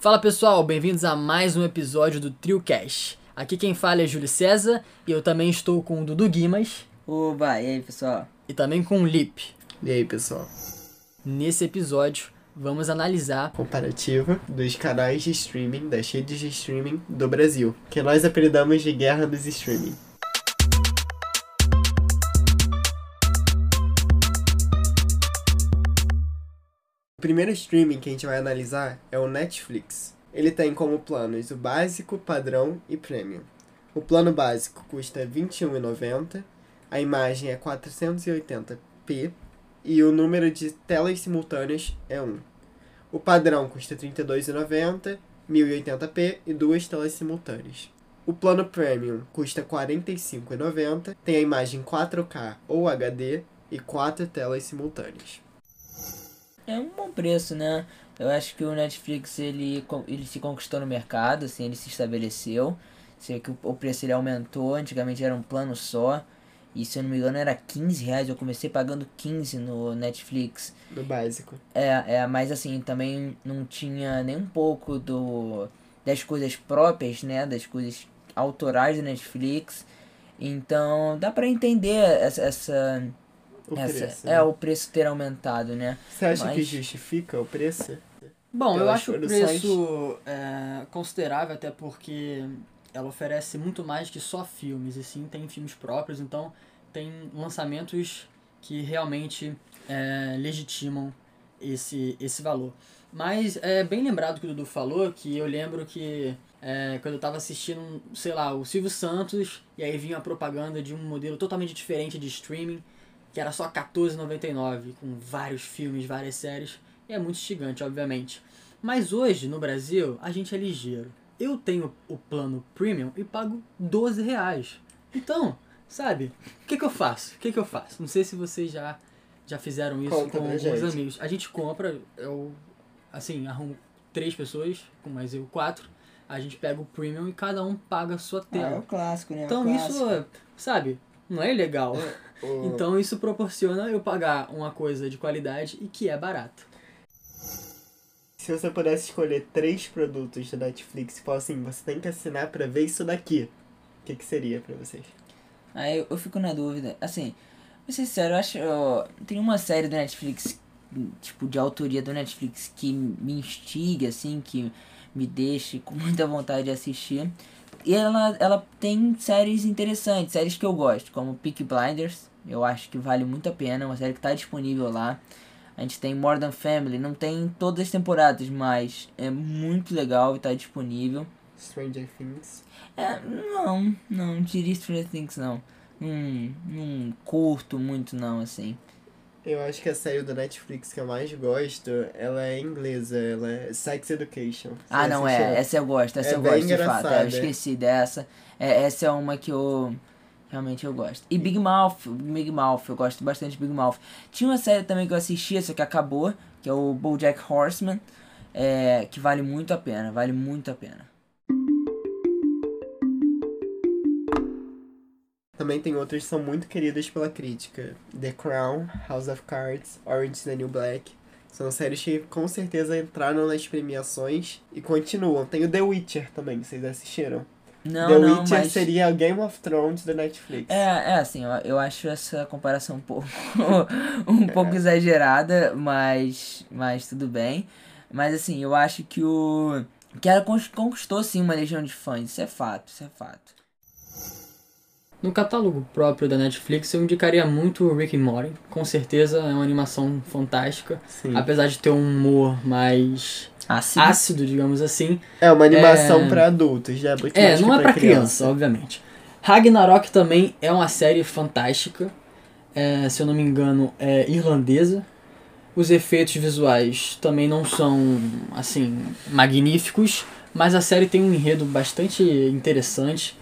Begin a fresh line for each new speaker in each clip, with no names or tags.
Fala pessoal, bem-vindos a mais um episódio do TrioCast. Aqui quem fala é Júlio César e eu também estou com o Dudu Guimas
Oba, e aí pessoal?
e também com o Lip.
E aí, pessoal?
Nesse episódio, vamos analisar
Comparativa dos canais de streaming, das redes de streaming do Brasil, que nós apelidamos de Guerra dos Streaming. O primeiro streaming que a gente vai analisar é o Netflix. Ele tem como planos o básico, padrão e premium. O plano básico custa R$ 21,90, a imagem é 480p e o número de telas simultâneas é 1. O padrão custa R$ 32,90, 1080p e duas telas simultâneas. O plano Premium custa R$ 45,90, tem a imagem 4K ou HD e quatro telas simultâneas.
É um bom preço, né? Eu acho que o Netflix ele, ele se conquistou no mercado, assim, ele se estabeleceu. Sei que o- preço ele aumentou, antigamente era um plano só. E se eu não me engano era 15 reais, eu comecei pagando 15 no Netflix.
No básico.
É, é, mas assim, também não tinha nem um pouco do das coisas próprias, né, das coisas autorais do Netflix. Então, dá pra entender essa, essa,
O
essa-
preço.
é
né?
o preço ter aumentado, né?
Você acha que
mas-
justifica o preço?
Bom, eu acho o preço é, considerável, até porque ela oferece muito mais que só filmes, e sim tem filmes próprios, então tem lançamentos que realmente é, legitimam esse, esse valor. Mas é bem lembrado que o Dudu falou, que eu lembro que é, quando eu tava assistindo, sei lá, o Silvio Santos, e aí vinha a propaganda de um modelo totalmente diferente de streaming, que era só R$14,99, com vários filmes, várias séries. E é muito instigante, obviamente. Mas hoje, no Brasil, a gente é ligeiro. Eu tenho o plano premium e pago 12 reais. Então, sabe, o que, que eu faço? O que, que eu faço? Não sei se vocês já, já fizeram isso
Conta
com alguns
gente.
amigos. A gente compra, eu, assim, arrumo três pessoas, com mais eu quatro. A gente pega o premium e cada um paga a sua tela.
clássico, né?
então isso, sabe, não é legal.
O-
Então isso proporciona eu pagar uma coisa de qualidade e que é barato.
Se você pudesse escolher três produtos da Netflix e falar assim, você tem que assinar pra ver isso daqui, o que, que seria pra vocês?
Aí eu, eu fico na dúvida. Assim, vou ser sincero, eu acho. ó, tem uma série do Netflix, tipo, de autoria do Netflix que me instiga, assim, que me deixe com muita vontade de assistir. E ela, ela tem séries interessantes, séries que eu gosto, como Peaky Blinders. Eu acho que vale muito a pena, uma série que tá disponível lá. A gente tem Modern Family, não tem todas as temporadas, mas é muito legal e tá disponível.
Stranger Things.
É, não, não, diria Stranger Things não. Não, não curto muito não, assim.
Eu acho que a série do Netflix que eu mais gosto, ela é inglesa, ela é Sex Education.
Ah, não,
assistiu?
é, essa eu gosto, essa
É
eu gosto de fato. É,
engraçada.
eu esqueci dessa. É, essa é uma que eu realmente eu gosto. E Big Mouth, Big Mouth, eu gosto bastante de Big Mouth. Tinha uma série também que eu assistia, só que acabou, que é o BoJack Horseman, é, que vale muito a pena, vale muito a pena.
Também tem outras que são muito queridas pela crítica. The Crown, House of Cards, Orange is the New Black. São séries que com certeza entraram nas premiações e continuam. Tem o The Witcher também, vocês assistiram?
Não,
The
não,
Witcher
mas...
seria Game of Thrones da Netflix.
É, é assim, eu, eu acho essa comparação um pouco, um pouco exagerada, mas, mas tudo bem. Mas assim, eu acho que o. Que ela conquistou sim uma legião de fãs, isso é fato, isso é fato.
No catálogo próprio da Netflix, eu indicaria muito o Rick and Morty. Com certeza é uma animação fantástica.
Sim.
Apesar de ter um humor mais
sim.
ácido, digamos assim.
É uma animação
É.
pra adultos, já muito
É, não é pra criança, obviamente. Ragnarok também é uma série fantástica. É, se eu não me engano, é irlandesa. Os efeitos visuais também não são, assim, magníficos. Mas a série tem um enredo bastante interessante.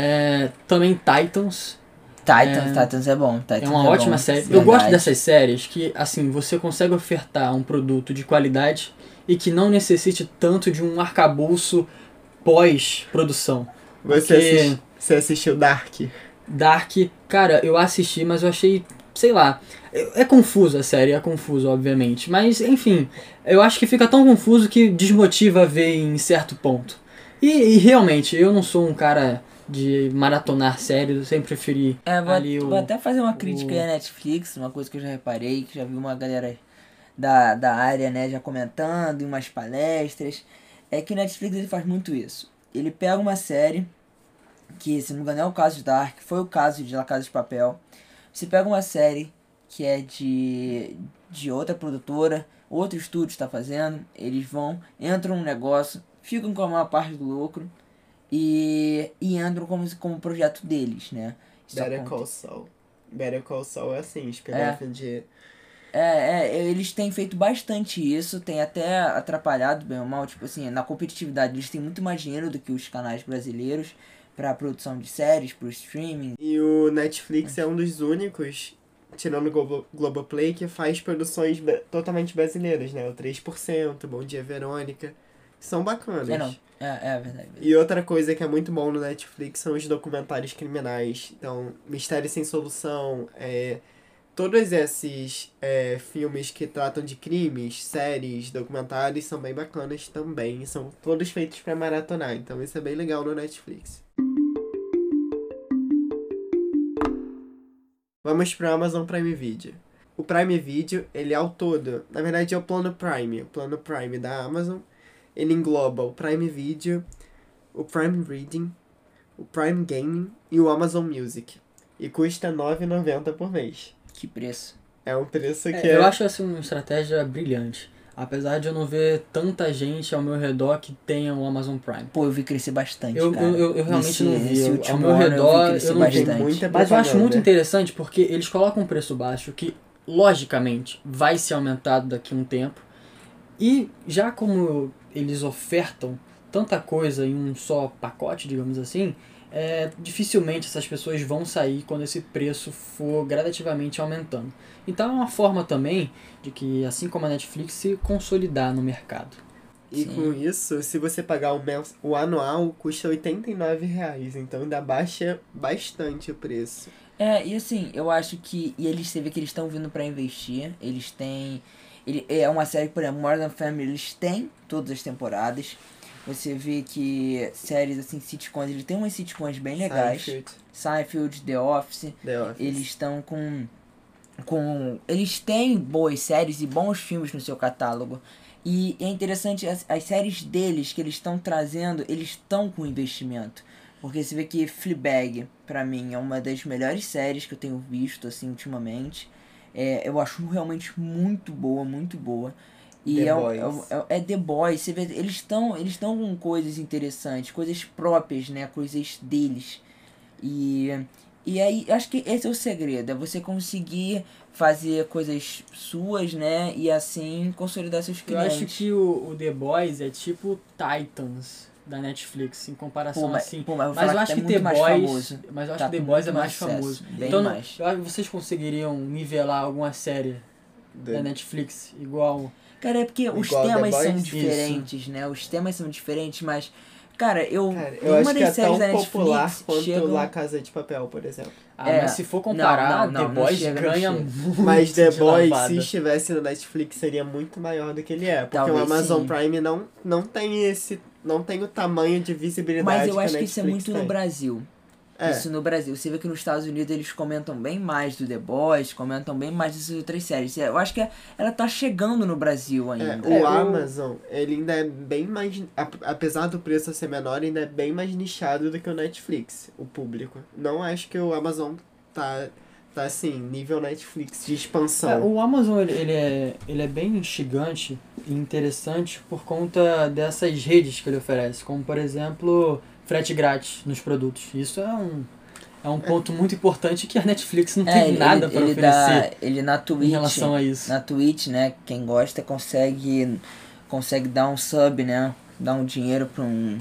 É, também Titans.
Titans,
é-
Titans é bom. Titans
É uma
bom,
ótima série. Eu
verdade.
gosto dessas séries que, assim, você consegue ofertar um produto de qualidade e que não necessite tanto de um arcabouço pós-produção.
Você,
Porque-
assis- você assistiu Dark?
Dark, cara, eu assisti, mas eu achei sei lá. É, é confuso a série, é confuso, obviamente. Mas, enfim, eu acho que fica tão confuso que desmotiva a ver em certo ponto. E, e realmente, eu não sou um cara de maratonar séries, eu sempre preferi
É, vou,
ali
vou
o...
até fazer uma crítica aí à Netflix, uma coisa que eu já reparei, que já vi uma galera da, da área, né, já comentando em umas palestras, é que o Netflix ele faz muito isso. Ele pega uma série, que se não me engano é o caso de Dark, foi o caso de La Casa de Papel. Você pega uma série que é de, de outra produtora, outro estúdio está fazendo, eles vão, entram no negócio, ficam com a maior parte do lucro e, e entram como, como projeto deles, né? Isso
Better
aconte-
Call Saul. Better Call Saul é assim, spin-off de...
É, é, eles têm feito bastante isso, tem até atrapalhado bem ou mal, tipo assim, na competitividade eles têm muito mais dinheiro do que os canais brasileiros pra produção de séries, pro streaming.
E o Netflix é um dos únicos, tirando o Globo, Globoplay, que faz produções totalmente brasileiras, né? O 3%, Bom Dia Verônica. São bacanas.
É, não, é, é verdade.
E outra coisa que é muito bom no Netflix são os documentários criminais. Então, Mistério Sem Solução, é, todos esses é, filmes que tratam de crimes, séries, documentários são bem bacanas também. São todos feitos pra maratonar. Então, isso é bem legal no Netflix. Vamos pro Amazon Prime Video. O Prime Video, ele é ao todo, na verdade é o plano Prime, o plano Prime da Amazon. Ele engloba o Prime Video, o Prime Reading, o Prime Gaming e o Amazon Music. E custa R$ 9,90 por mês.
Que preço.
É um preço que
É,
é...
eu acho essa uma estratégia brilhante. Apesar de eu não ver tanta gente ao meu redor que tenha o Amazon Prime.
Pô, eu vi crescer bastante,
Eu,
cara.
eu, eu, eu realmente
Nesse-
não vi. Eu- ao meu
eu vi
redor
crescer
eu não vi.
bastante.
Tem muita
Mas eu acho muito interessante porque eles colocam um preço baixo que, logicamente, vai ser aumentado daqui a um tempo. E já como eles ofertam tanta coisa em um só pacote, digamos assim, é, dificilmente essas pessoas vão sair quando esse preço for gradativamente aumentando. Então é uma forma também de que, assim como a Netflix, se consolidar no mercado.
E
Sim.
com isso, se você pagar o, mens... o anual, custa 89 reais. Então ainda baixa bastante o preço.
É, e assim, eu acho que. E eles, você vê que eles estão vindo pra investir. Eles têm. Ele, é uma série, por exemplo, Modern Family, eles têm todas as temporadas. Você vê que séries assim, sitcoms, ele tem umas sitcoms bem legais.
Seinfeld,
Seinfeld, The Office.
The Office.
Eles estão com. com. Eles têm boas séries e bons filmes no seu catálogo. E é interessante, as, as séries deles que eles estão trazendo, eles estão com investimento. Porque você vê que Fleabag, pra mim, é uma das melhores séries que eu tenho visto, assim, ultimamente. É, eu acho realmente muito boa, muito boa. E
The
é, é, é, é The Boys, você vê, eles estão eles com coisas interessantes, coisas próprias, né? Coisas deles. E, e aí, acho que esse é o segredo, é você conseguir fazer coisas suas, né? E assim consolidar seus
Eu
clientes.
acho que o, o The Boys é tipo Titans da Netflix, em comparação
Pô, mas,
assim.
pô, mas,
Mas eu acho que
muito
The
mais
Boys.
famoso.
Mas eu acho
Tá
que The Boys é mais
sucesso,
famoso.
bem
então, não-
mais.
eu acho que vocês conseguiriam nivelar alguma série
The-
da Netflix igual.
Cara, é porque os
Igual The
temas são diferentes, né? Os temas são diferentes, mas. Cara, eu.
Cara, eu
nenhuma
acho que
das
é
séries
tão
da
popular
Netflix
quanto
chegam-
La Casa de Papel, por exemplo.
Ah,
É,
mas se for comparar,
não, não,
The
não
Boys
chega,
ganha
chega.
muito.
Mas The Boys,
lavada.
se estivesse no Netflix, seria muito maior do que ele é. Porque
Talvez
o Amazon
sim.
Prime não, não tem esse. Não tem o tamanho de visibilidade
Mas eu acho que isso é muito no
tem.
Brasil.
É.
Isso no Brasil. Você vê que nos Estados Unidos eles comentam bem mais do The Boys, comentam bem mais dessas outras séries. Eu acho que ela tá chegando no Brasil
É,
ainda.
o
É, eu-
Amazon, ele ainda é bem mais. ap- Apesar do preço ser menor, ainda é bem mais nichado do que o Netflix, o público. Não acho que o Amazon tá, tá assim, nível Netflix de
É,
expansão.
o Amazon ele, ele é, ele é bem instigante e interessante por conta dessas redes que ele oferece, como por exemplo frete grátis nos produtos. Isso é um, é um ponto muito importante que a Netflix não tem
É, ele,
nada para oferecer
dá, ele na
em
Twitch,
relação a isso.
na Twitch, né, quem gosta consegue consegue dar um sub, né, dar um dinheiro pra um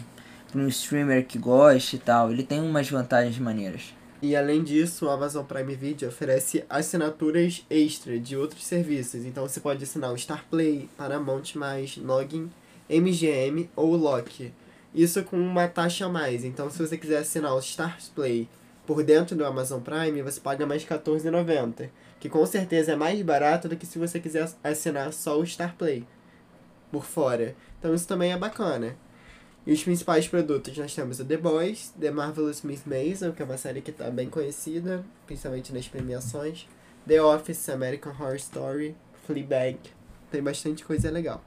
pra um streamer que gosta e tal. Ele tem umas vantagens maneiras.
E além disso, o Amazon Prime Video oferece assinaturas extra de outros serviços. Então você pode assinar o Starplay, Paramount+, Login, MGM ou Loki. Isso com uma taxa a mais. Então se você quiser assinar o Starplay por dentro do Amazon Prime, você paga mais R$14,90. que com certeza é mais barato do que se você quiser assinar só o Star Play por fora. Então isso também é bacana. E os principais produtos nós temos o The Boys, The Marvelous Miss Maisel, que é uma série que está bem conhecida, principalmente nas premiações, The Office, American Horror Story, Fleabag. Tem bastante coisa legal.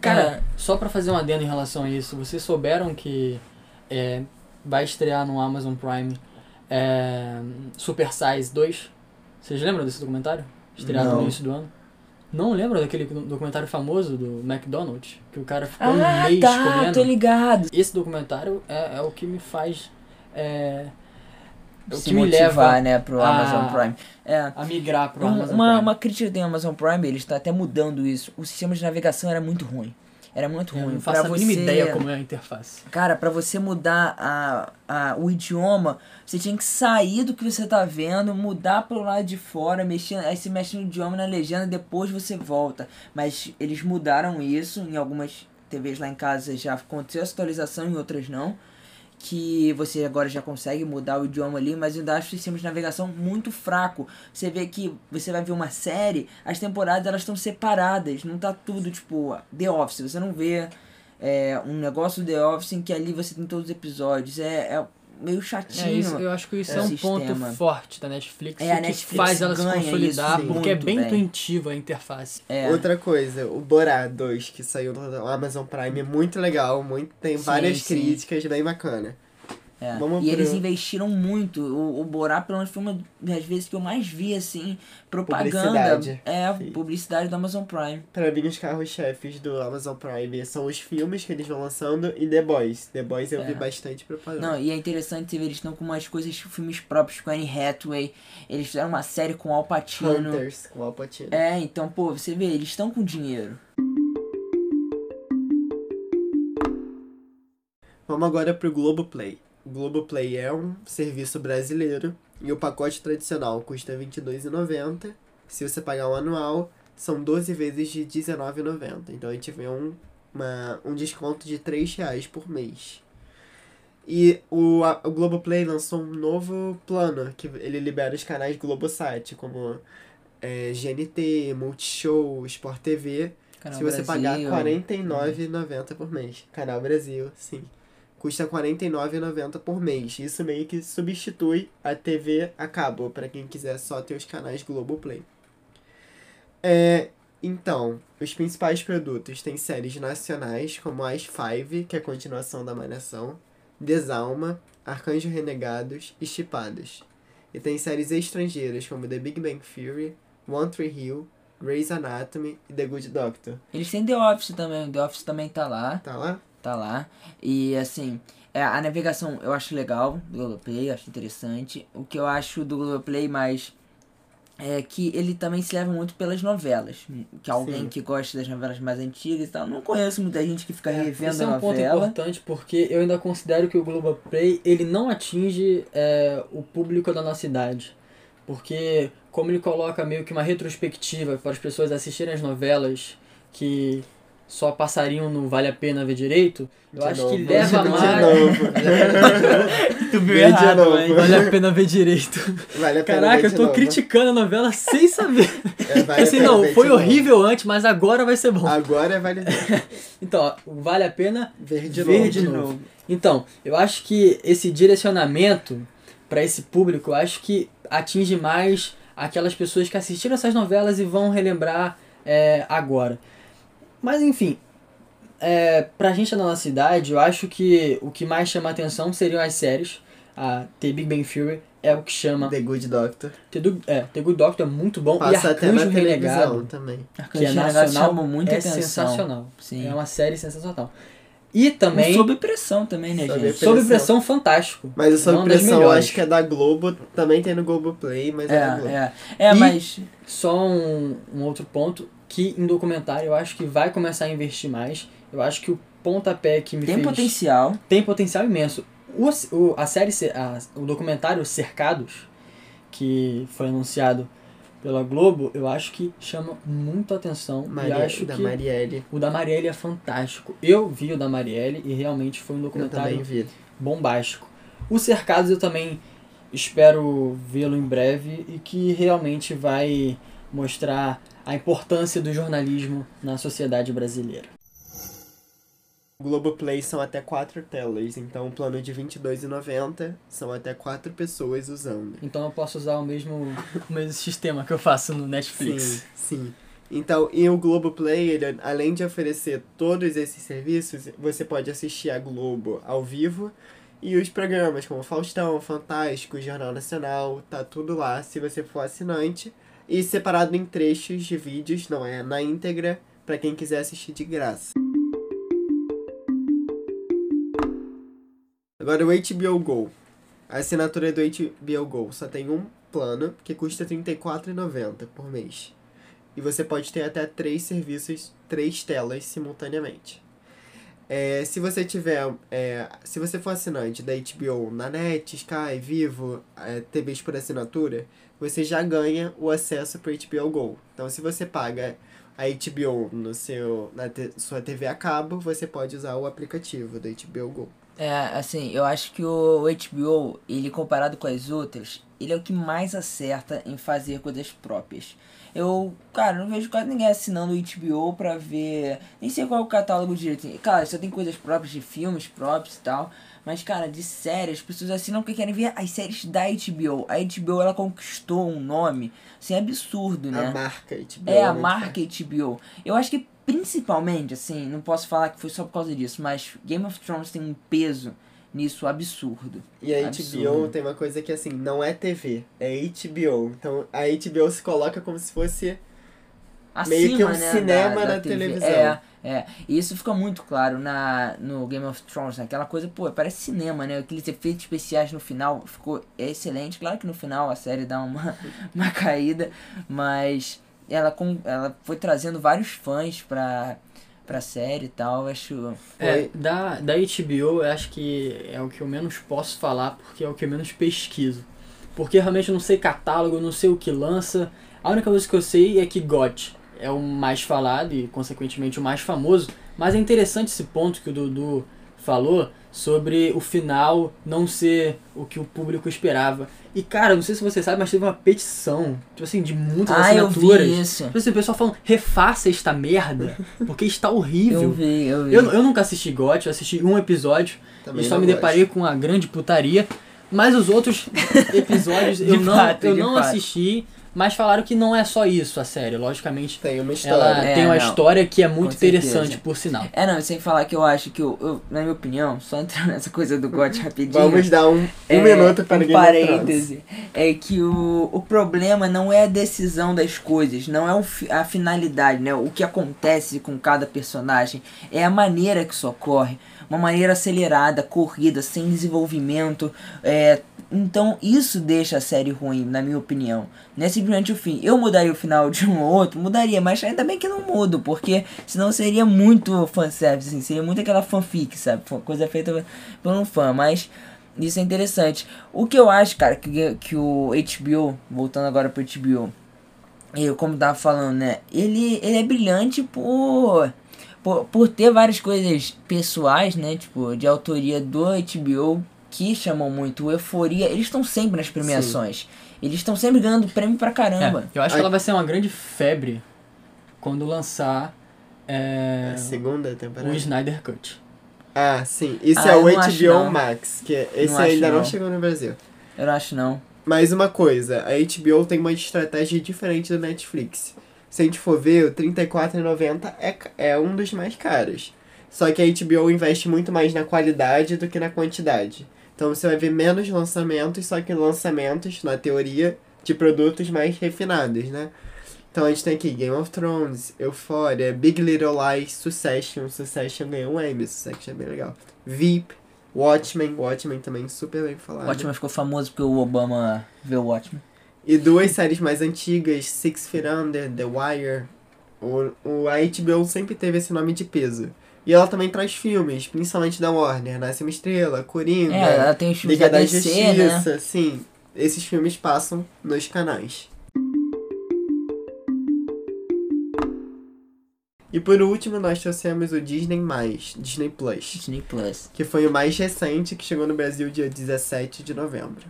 Cara, só pra fazer um adendo em relação a isso, vocês souberam que é, vai estrear no Amazon Prime é, Super Size 2? Vocês lembram desse documentário? Estreado
Não.
no início do ano? Não lembram daquele documentário famoso do McDonald's? Que o cara ficou
Ah,
um mês
tá,
comendo?
tô ligado.
Esse documentário é, é o que me faz. É, é o
Se
que me
motivar,
leva
né, pro
a-
Amazon Prime. É.
a migrar pro
Um-
Amazon
uma,
Prime.
uma crítica do Amazon Prime, ele está até mudando isso. O sistema de navegação era muito ruim. Era muito
Eu
ruim.
não faço
Pra
a mínima
você-
ideia como é a interface.
Cara, pra você mudar a, a, o idioma, você tinha que sair do que você tá vendo, mudar pro lado de fora, mexer, aí você mexe no idioma na legenda, depois você volta. Mas eles mudaram isso, em algumas TVs lá em casa já aconteceu essa atualização, em outras não. Que você agora já consegue mudar o idioma ali, mas ainda acho o sistema de navegação muito fraco. Você vê que você vai ver uma série, as temporadas elas estão separadas, não tá tudo tipo The Office, você não vê é, um negócio The Office em que ali você tem todos os episódios. É, é meio
É,
chatinho.
isso, eu acho que isso é,
o
um
sistema.
ponto forte da Netflix
É, a
que
Netflix
faz ela se consolidar,
isso
porque é bem
bem.
intuitiva a interface.
É,
Outra coisa, o Borá 2, que saiu no Amazon Prime, é muito legal, muito, tem
Sim,
várias
sim.
críticas, bem bacana.
É. E eles investiram muito. O, o Borá, pelo menos, foi uma das vezes que eu mais vi, assim, propaganda.
Publicidade.
É,
Sim.
publicidade do Amazon Prime.
Pra mim, os carros-chefes do Amazon Prime são os filmes que eles vão lançando e The Boys. The Boys eu
É.
vi bastante propaganda.
Não, e é interessante você ver, eles estão com umas coisas, filmes próprios com a Anne Hathaway. Eles fizeram uma série com Al Pacino.
Hunters, com Al Pacino.
É, então, pô, você vê, eles estão com dinheiro.
Vamos agora pro Globoplay. O Globoplay é um serviço brasileiro e o pacote tradicional custa R$ 22,90. Se você pagar um anual, são 12 vezes de R$ 19,90. Então a gente vê um, uma, um desconto de 3 reais por mês. E o, a, o Globoplay lançou um novo plano, que ele libera os canais Globosat, como é, GNT, Multishow, Sport TV,
Canal
se você pagar
Brasil.
R$ 49,90 por mês. Canal Brasil, sim. Custa R$ 49,90 por mês. Isso meio que substitui a TV a cabo, para quem quiser só ter os canais Globoplay. É, então, os principais produtos têm séries nacionais, como As Five, que é a continuação da Malhação, Desalma, Arcanjo Renegados e Chipados. E tem séries estrangeiras, como The Big Bang Theory, One Tree Hill, Grey's Anatomy e The Good Doctor.
Eles têm The Office também, The Office também tá lá.
Tá lá?
Tá lá. E assim, é, a navegação eu acho legal do Globoplay, acho interessante. O que eu acho do Globoplay mais é que ele também se leva muito pelas novelas. Que alguém
Sim.
que gosta das novelas mais antigas e tal. Não conheço muita gente que fica revendo
Esse é
a
um ponto
novela.
importante porque eu ainda considero que o Globoplay ele não atinge é, o público da nossa idade. Porque como ele coloca meio que uma retrospectiva para as pessoas assistirem as novelas que só passariam no Vale a Pena Ver Direito, eu
De
acho
novo.
que leva
De
mais...
novo.
Tu viu
de
errado,
novo.
mas-
Vale a Pena Ver Direito.
Vale a pena
Caraca,
ver
eu tô
novo.
criticando a novela sem saber.
É, vale a
assim, não, foi
novo.
horrível antes, mas agora vai ser bom.
Agora vale ver
Então, ó, vale a pena
ver de
Ver
novo.
de novo. Então, eu acho que esse direcionamento para esse público, eu acho que atinge mais aquelas pessoas que assistiram essas novelas e vão relembrar é, agora. Mas enfim, é, pra gente da nossa idade, eu acho que o que mais chama atenção seriam as séries. A The Big Bang Theory é o que chama.
The Good Doctor.
The, Do- é, The Good Doctor é muito bom.
Passa
e
até na
Arcanjo Renegado,
também.
que é
Arcanjo
nacional,
muita
é
atenção.
sensacional.
Sim.
É uma série sensacional. E também,
Sob pressão também, né,
Sob
gente?
pressão.
sob pressão, fantástico.
Mas o Sob Pressão eu acho que é da Globo, também tem no Globoplay, mas é, da Globo.
É, é. É,
E-
mas.
Só um, um outro ponto, que em documentário eu acho que vai começar a investir mais. Eu acho que o pontapé que me
Tem
fez...
potencial.
Tem potencial imenso. O, o, a série, a, o documentário Cercados, que foi anunciado pela Globo, eu acho que chama muito atenção.
Maria,
e acho
da
que
Marielle.
o da Marielle é fantástico. Eu vi o da Marielle e realmente foi um documentário bombástico. O Cercados eu também espero vê-lo em breve e que realmente vai mostrar a importância do jornalismo na sociedade brasileira.
Globoplay são até quatro telas, então o plano de R$ 22,90 são até quatro pessoas usando.
Então eu posso usar o mesmo, o mesmo sistema que eu faço no Netflix.
Sim, sim. Então, e o Globoplay, ele, além de oferecer todos esses serviços, você pode assistir a Globo ao vivo e os programas como Faustão, Fantástico, Jornal Nacional, tá tudo lá se você for assinante. E separado em trechos de vídeos, não é na íntegra, para quem quiser assistir de graça. Agora o HBO Go. A assinatura do HBO Go só tem um plano que custa R$ 34,90 por mês. E você pode ter até três serviços, três telas simultaneamente. É, se você tiver, é, se você for assinante da HBO na Net, Sky, Vivo, é, TVs por assinatura, você já ganha o acesso para HBO Go. Então, se você paga a HBO no seu, na te, sua TV a cabo, você pode usar o aplicativo da HBO Go.
É, assim, eu acho que o HBO, ele comparado com as outras, ele é o que mais acerta em fazer coisas próprias. Eu, cara, não vejo quase ninguém assinando o HBO pra ver. Nem sei qual é o catálogo direito. Claro, só tem coisas próprias de filmes próprios e tal. Mas, cara, de séries, as pessoas assinam porque querem ver as séries da HBO. A HBO, ela conquistou um nome, assim, absurdo, né?
A marca HBO.
É, a marca HBO. Eu acho que principalmente, assim, não posso falar que foi só por causa disso, mas Game of Thrones tem um peso nisso absurdo.
E a
Absurdo.
HBO tem uma coisa que assim, não é TV, é HBO. Então a HBO se coloca como se fosse Meio que um
né,
cinema
da- da
na
TV.
televisão.
É, é. E isso fica muito claro na, no Game of Thrones, né? Aquela coisa, pô, parece cinema, né? Aqueles efeitos especiais no final ficou excelente. Claro que no final a série dá uma, uma caída, mas ela, com, ela foi trazendo vários fãs pra, pra série e tal. Acho.
É, da, da HBO eu acho que é o que eu menos posso falar, porque é o que eu menos pesquiso. Porque realmente eu não sei catálogo, eu não sei o que lança. A única coisa que eu sei é que GOT é o mais falado e, consequentemente, o mais famoso. Mas é interessante esse ponto que o Dudu falou sobre o final não ser o que o público esperava. E, cara, não sei se você sabe, mas teve uma petição, tipo assim, de muitas
Ah, eu
assinaturas.
vi isso.
Tipo assim, o pessoal falando, refaça esta merda, porque está horrível.
Eu vi, eu vi.
Eu, eu nunca assisti GOT, eu assisti um episódio
Também
e só me
gosto.
deparei com a grande putaria. Mas os outros episódios eu não,
fato,
eu não
fato.
assisti, mas falaram que não é só isso a série. Logicamente,
Tem uma história.
ela
É,
tem uma
não.
história que é muito interessante, por sinal.
É, não, sem falar que eu acho que, eu, eu, na minha opinião, só entrando nessa coisa do GOT rapidinho.
Vamos dar um, um
É,
minuto para
um parêntese. É que o, o problema não é a decisão das coisas, não é o a finalidade, né? O que acontece com cada personagem. É a maneira que isso ocorre. Uma maneira acelerada, corrida, sem desenvolvimento. É, então isso deixa a série ruim, na minha opinião. Não é simplesmente o fim. Eu mudaria o final de um ou outro, mudaria, mas ainda bem que não mudo, porque senão seria muito fanservice, assim, seria muito aquela fanfic, sabe? Coisa feita por um fã, mas isso é interessante. O que eu acho, cara, que, que o HBO, voltando agora pro HBO, eu como tava falando, né? Ele, ele é brilhante por, por, por ter várias coisas pessoais, né? Tipo, de autoria do HBO que chamam muito. O Euforia, eles estão sempre nas premiações. Eles estão sempre ganhando prêmio pra caramba.
É, eu acho
Ai.
que ela vai ser uma grande febre quando lançar é,
A segunda
o
temporada.
Snyder Cut.
Ah, sim. Isso
Ah,
é o HBO. Max, que esse
Não
ainda não
não.
chegou no Brasil.
Eu não acho não.
Mais uma coisa, a HBO tem uma estratégia diferente do Netflix. Se a gente for ver, o R$ 34,90 é, é um dos mais caros. Só que a HBO investe muito mais na qualidade do que na quantidade. Então você vai ver menos lançamentos, só que lançamentos, na teoria, de produtos mais refinados, né? Então a gente tem aqui Game of Thrones, Euphoria, Big Little Lies, Succession. Succession ganhou um Emmy, Succession é bem legal. VIP, Watchmen, Watchmen também super bem falado.
Watchmen ficou famoso porque o Obama vê o Watchmen.
E duas séries mais antigas, Six Feet Under, The Wire. O, o, a HBO sempre teve esse nome de peso. E ela também traz filmes, principalmente da Warner. Nasce uma Estrela, Coringa,
É, ela tem os filmes
Liga
da
da
DC, né?
Justiça. Sim, esses filmes passam nos canais. E por último, nós trouxemos o Disney+, Disney Plus.
Disney Plus.
que foi o mais recente que chegou no Brasil dia 17 de novembro.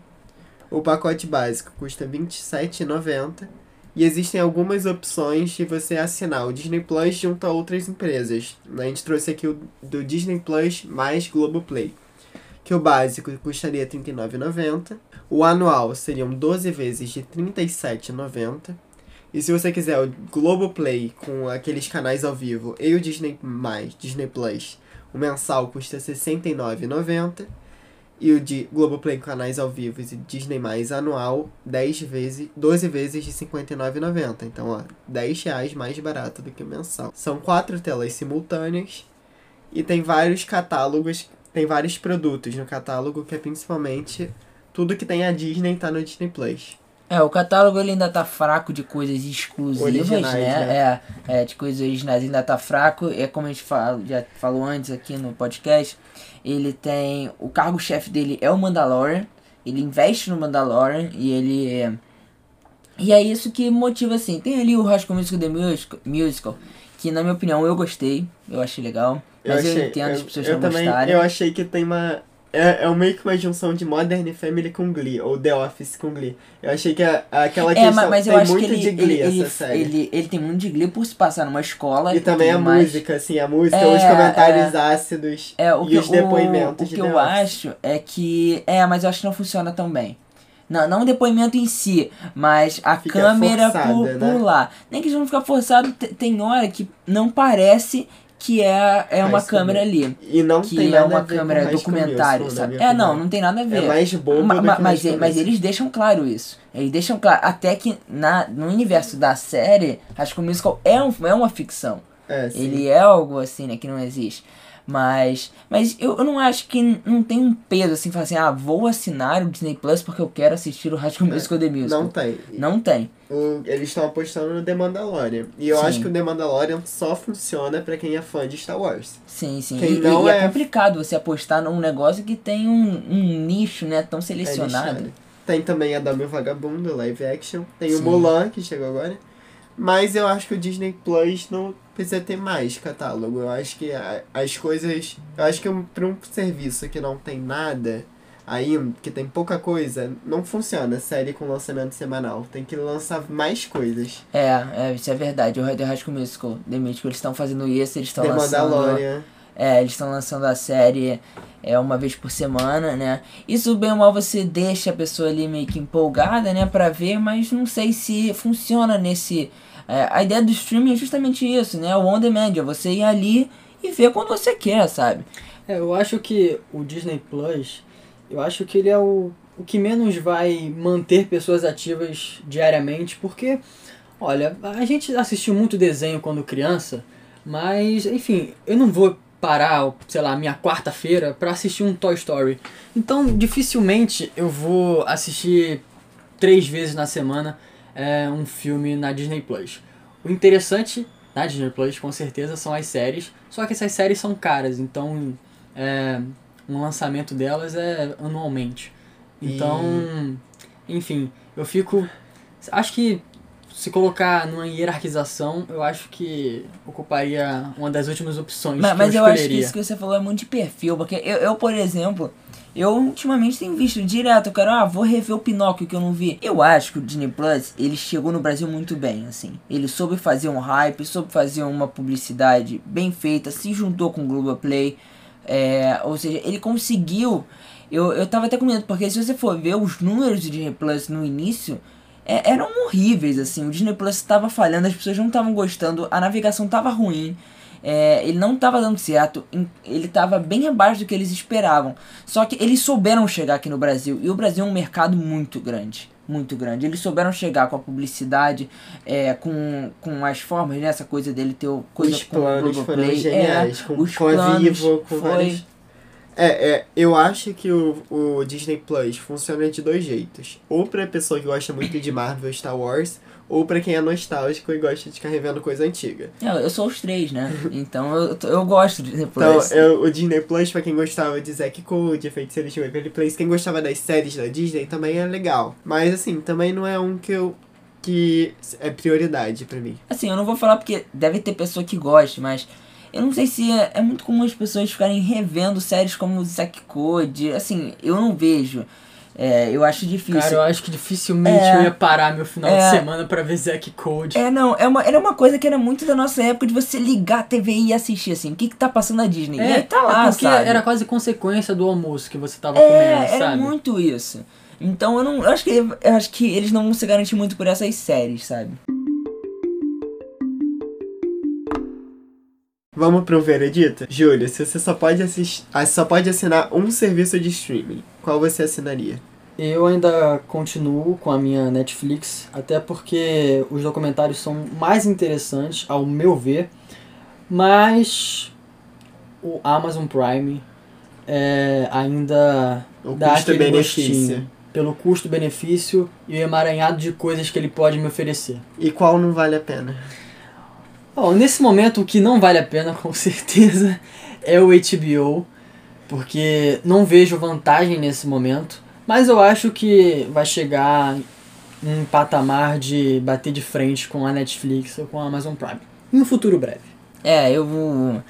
O pacote básico custa R$ 27,90 e existem algumas opções de você assinar o Disney Plus junto a outras empresas. A gente trouxe aqui o do Disney Plus mais Globoplay. Que o básico custaria R$ 39,90. O anual seriam 12 vezes de R$ 37,90. E se você quiser o Globoplay com aqueles canais ao vivo e o Disney Disney Plus, o mensal custa R$ 69,90 e o de Globoplay com canais ao vivo e Disney mais anual 10 vezes, 12 vezes de R$ 59,90. Então, ó, 10 reais mais barato do que o mensal. São quatro telas simultâneas e tem vários catálogos, tem vários produtos no catálogo que é principalmente tudo que tem a Disney tá no Disney Plus.
É, o catálogo ele ainda tá fraco de coisas exclusivas,
Originais,
né?
né?
É, é, de coisas originais ainda tá fraco. É como a gente fala, já falou antes aqui no podcast. Ele tem. O cargo-chefe dele é o Mandalorian. Ele investe no Mandalorian e ele. E é isso que motiva assim. Tem ali o High School Musical The Musical, musical que na minha opinião eu gostei, eu achei legal. Mas eu, entendo as pessoas
eu
não
também,
gostarem.
Eu achei que tem uma. É, é meio que uma junção de Modern Family com Glee, ou The Office com Glee. Eu achei que a, aquela
É,
questão
mas,
tem muito
ele,
de Glee
ele,
essa série.
ele, ele tem muito de Glee por se passar numa escola
e também a
mais.
música, assim, a música,
É,
os comentários ácidos
É, o
e
que,
os depoimentos
o, o
de
que
The
eu
Office.
acho é que. É, mas eu acho que não funciona tão bem. Não, não o depoimento em si, mas a
Fica
câmera
forçada,
por,
né?
por lá. Nem que eles vão ficar forçado, te- tem hora que não parece que é, é uma câmera ali.
E não
Que
tem
é
nada
uma
a ver
câmera documentário,
na
sabe? É, não, não tem nada a ver.
É mais bobo
Ma- ma-
que
mas,
School
mas eles deixam claro isso. Eles deixam claro, até que na, no universo da série, High School Musical é, um, é uma ficção.
É, sim.
Ele é algo assim, né, que não existe. Mas, mas eu, eu não acho que não tem um peso assim, falar assim, ah, vou assinar o Disney Plus porque eu quero assistir o High School Musical The Musical.
É, Não tem.
Não tem.
O- eles estão apostando no The Mandalorian. E eu
Sim.
acho que o The Mandalorian só funciona pra quem é fã de Star Wars.
Sim, sim.
Quem
E,
não
e é...
é-
complicado você apostar num negócio que tem um, um nicho, né, tão
É
selecionado.
lixado. Tem também a o Vagabundo, live action. Tem
Sim.
o Mulan, que chegou agora. Mas eu acho que o Disney Plus não precisa ter mais catálogo. Eu acho que as coisas. Eu acho que um, pra um serviço que não tem nada ainda, que tem pouca coisa, não funciona série com lançamento semanal. Tem que lançar mais coisas.
É, é, isso é verdade. O The High School Musical, The Musical, eles estão fazendo isso, eles estão lançando...
Mandalorian.
É, eles estão lançando a série é, uma vez por semana, né? Isso bem ou mal você deixa a pessoa ali meio que empolgada, né, pra ver, mas não sei se funciona nesse. é, a ideia do streaming é justamente isso, né? O on demand, é você ir ali e ver quando você quer, sabe?
É, eu acho que o Disney Plus, eu acho que ele é o, o que menos vai manter pessoas ativas diariamente, porque, olha, a gente assistiu muito desenho quando criança, mas, enfim, eu não vou parar, sei lá, minha quarta-feira pra assistir um Toy Story. Então, dificilmente eu vou assistir três vezes na semana é, um filme na Disney Plus. O interessante na Disney Plus, com certeza, são as séries. Só que essas séries são caras, então é, um lançamento delas é anualmente. Então, enfim, eu fico. Acho que se colocar numa hierarquização, eu acho que ocuparia uma das últimas opções.
Mas,
que
mas
eu,
eu acho que isso que você falou é muito de perfil, porque eu, eu, por exemplo, eu ultimamente tenho visto direto, eu quero, ah, vou rever o Pinóquio que eu não vi. Eu acho que o Disney Plus, ele chegou no Brasil muito bem, assim. Ele soube fazer um hype, soube fazer uma publicidade bem feita, se juntou com o Globoplay, é, ou seja, ele conseguiu... Eu, eu tava até com medo, porque se você for ver os números do Disney Plus no início, é, eram horríveis, assim. O Disney Plus estava falhando, as pessoas não estavam gostando, a navegação estava ruim. É, ele não estava dando certo, ele estava bem abaixo do que eles esperavam. Só que eles souberam chegar aqui no Brasil, e o Brasil é um mercado muito grande. Muito grande. Eles souberam chegar com a publicidade, é, com, com as formas, né? Essa coisa dele ter coisa
os
com o
planos foram
Globoplay.
geniais.
É,
com,
os
com a
planos
Vivo, com
foi-.
É, é, eu acho que o, o Disney Plus funciona de dois jeitos. Ou pra pessoa que gosta muito de Marvel e Star Wars, ou pra quem é nostálgico e gosta de ficar revendo coisa antiga.
É, eu sou os três, né? Então eu, eu gosto de Disney
Então,
Plus.
eu, o Disney Plus, pra quem gostava de Zack Code, Feiticeiro de Waverly Place, quem gostava das séries da Disney também é legal. Mas, assim, também não é um que eu... que é prioridade pra mim.
Assim, eu não vou falar porque deve ter pessoa que goste, mas eu não sei se é, é muito comum as pessoas ficarem revendo séries como Zack Code. Assim, eu não vejo. É, eu acho difícil.
Cara, eu acho que dificilmente
É.
eu ia parar meu final
É.
de semana pra ver Zack Code.
É, não, é uma, era uma coisa que era muito da nossa época de você ligar a TV e assistir, assim, o que que tá passando na Disney? e aí tá lá,
é porque
sabe?
era quase consequência do almoço que você tava
É,
comendo,
era
sabe?
muito isso. Então eu não. Eu acho que, eu acho que eles não vão se garantir muito por essas séries, sabe?
Vamos pro veredito? Júlio, se você só pode, assistir, só pode assinar um serviço de streaming, qual você assinaria?
Eu ainda continuo com a minha Netflix, até porque os documentários são mais interessantes, ao meu ver, mas o Amazon Prime é, ainda
O
dá aquele gostinho, pelo custo-benefício e o emaranhado de coisas que ele pode me oferecer.
E qual não vale a pena?
Bom, nesse momento o que não vale a pena com certeza é o HBO, porque não vejo vantagem nesse momento, mas eu acho que vai chegar um patamar de bater de frente com a Netflix ou com a Amazon Prime, em um futuro breve.
É, eu vou.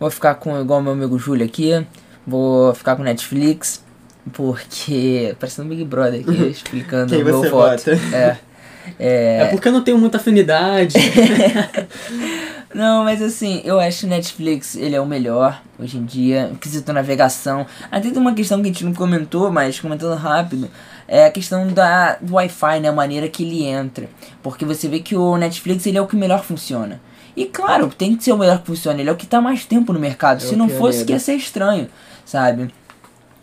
Vou ficar com igual meu amigo Júlio aqui. Vou ficar com Netflix. Porque. Parecendo um Big Brother aqui, explicando
Quem
o meu voto.
vota?
É.
É, porque eu não tenho muita afinidade.
Não, mas assim, eu acho que o Netflix ele é o melhor hoje em dia, quesito navegação. Até tem uma questão que a gente não comentou, mas comentando rápido, é a questão da, do Wi-Fi, né? A maneira que ele entra. Porque você vê que o Netflix ele é o que melhor funciona. E claro, tem que ser o melhor que funciona, ele é o que tá mais tempo no mercado.
É
Se não
pioneiro.
fosse, que ia ser estranho, sabe?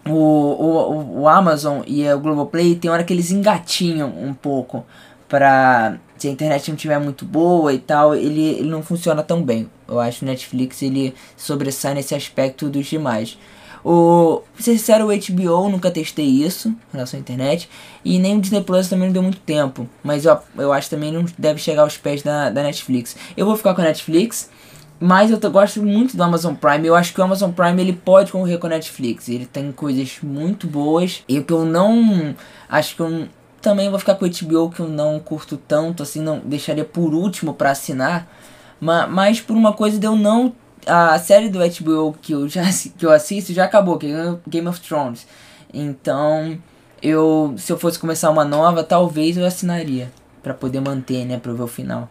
O, o, o Amazon e o Globoplay tem hora que eles engatinham um pouco pra se a internet não tiver muito boa e tal, ele, ele não funciona tão bem. Eu acho que o Netflix ele sobressai nesse aspecto dos demais. O, pra ser sincero, o HBO nunca testei isso em relação à internet. E nem o Disney Plus também não deu muito tempo. Mas eu, eu acho também não deve chegar aos pés da, da Netflix. Eu vou ficar com a Netflix. Mas eu gosto muito do Amazon Prime. Eu acho que o Amazon Prime ele pode concorrer com a Netflix. Ele tem coisas muito boas. E o que eu não. Acho que eu também vou ficar com o HBO que eu não curto tanto. Assim, não deixaria por último pra assinar. Ma- Mas por uma coisa de eu não. A série do HBO que eu já que eu assisto já acabou, que é Game of Thrones. Então, eu se eu fosse começar uma nova, talvez eu assinaria Pra poder manter, né, pra ver o final.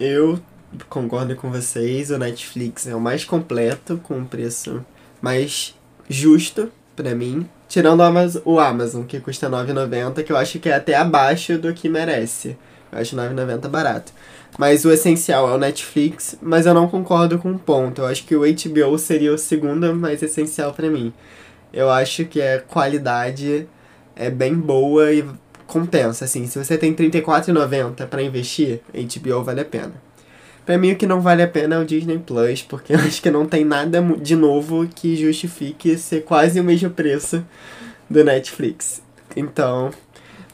Eu concordo com vocês, o Netflix é o mais completo, com um preço mais justo pra mim. Tirando o Amazon, o que custa R$ 9,90, que eu acho que é até abaixo do que merece. Eu acho R$ 9,90 barato. Mas o essencial é o Netflix, mas eu não concordo com um ponto. Eu acho que o HBO seria o segundo mais essencial pra mim. Eu acho que a qualidade é bem boa e compensa, assim. Se você tem R$ 34,90 pra investir, HBO vale a pena. Pra mim, o que não vale a pena é o Disney Plus, porque eu acho que não tem nada de novo que justifique ser quase o mesmo preço do Netflix. Então,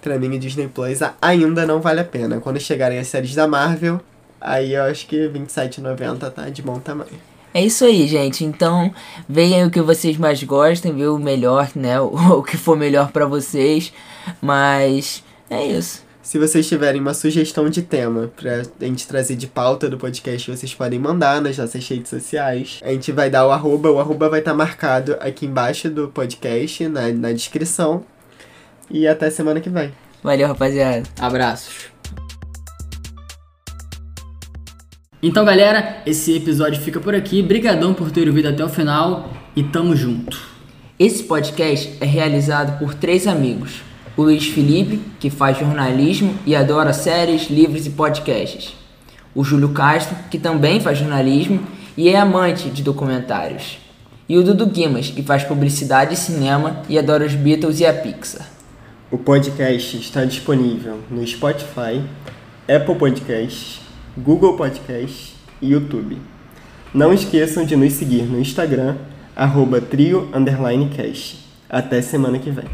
pra mim, o Disney Plus ainda não vale a pena. Quando chegarem as séries da Marvel, aí eu acho que R$ 27,90 tá de bom tamanho.
É isso aí, gente. Então, vejam o que vocês mais gostem, vê o melhor, né? O, que for melhor pra vocês. Mas é isso.
Se vocês tiverem uma sugestão de tema pra gente trazer de pauta do podcast, vocês podem mandar nas nossas redes sociais. A gente vai dar o arroba, o arroba vai estar marcado aqui embaixo do podcast, na, na descrição. E até semana que vem.
Valeu, rapaziada.
Abraços. Então, galera, esse episódio fica por aqui. Brigadão por ter ouvido até o final e tamo junto.
Esse podcast é realizado por três amigos. O Luiz Felipe, que faz jornalismo e adora séries, livros e podcasts. O Júlio Castro, que também faz jornalismo e é amante de documentários. E o Dudu Guimas, que faz publicidade e cinema e adora os Beatles e a Pixar.
O podcast está disponível no Spotify, Apple Podcasts, Google Podcasts e YouTube. Não esqueçam de nos seguir no Instagram, arroba trio underline cast. Até semana que vem.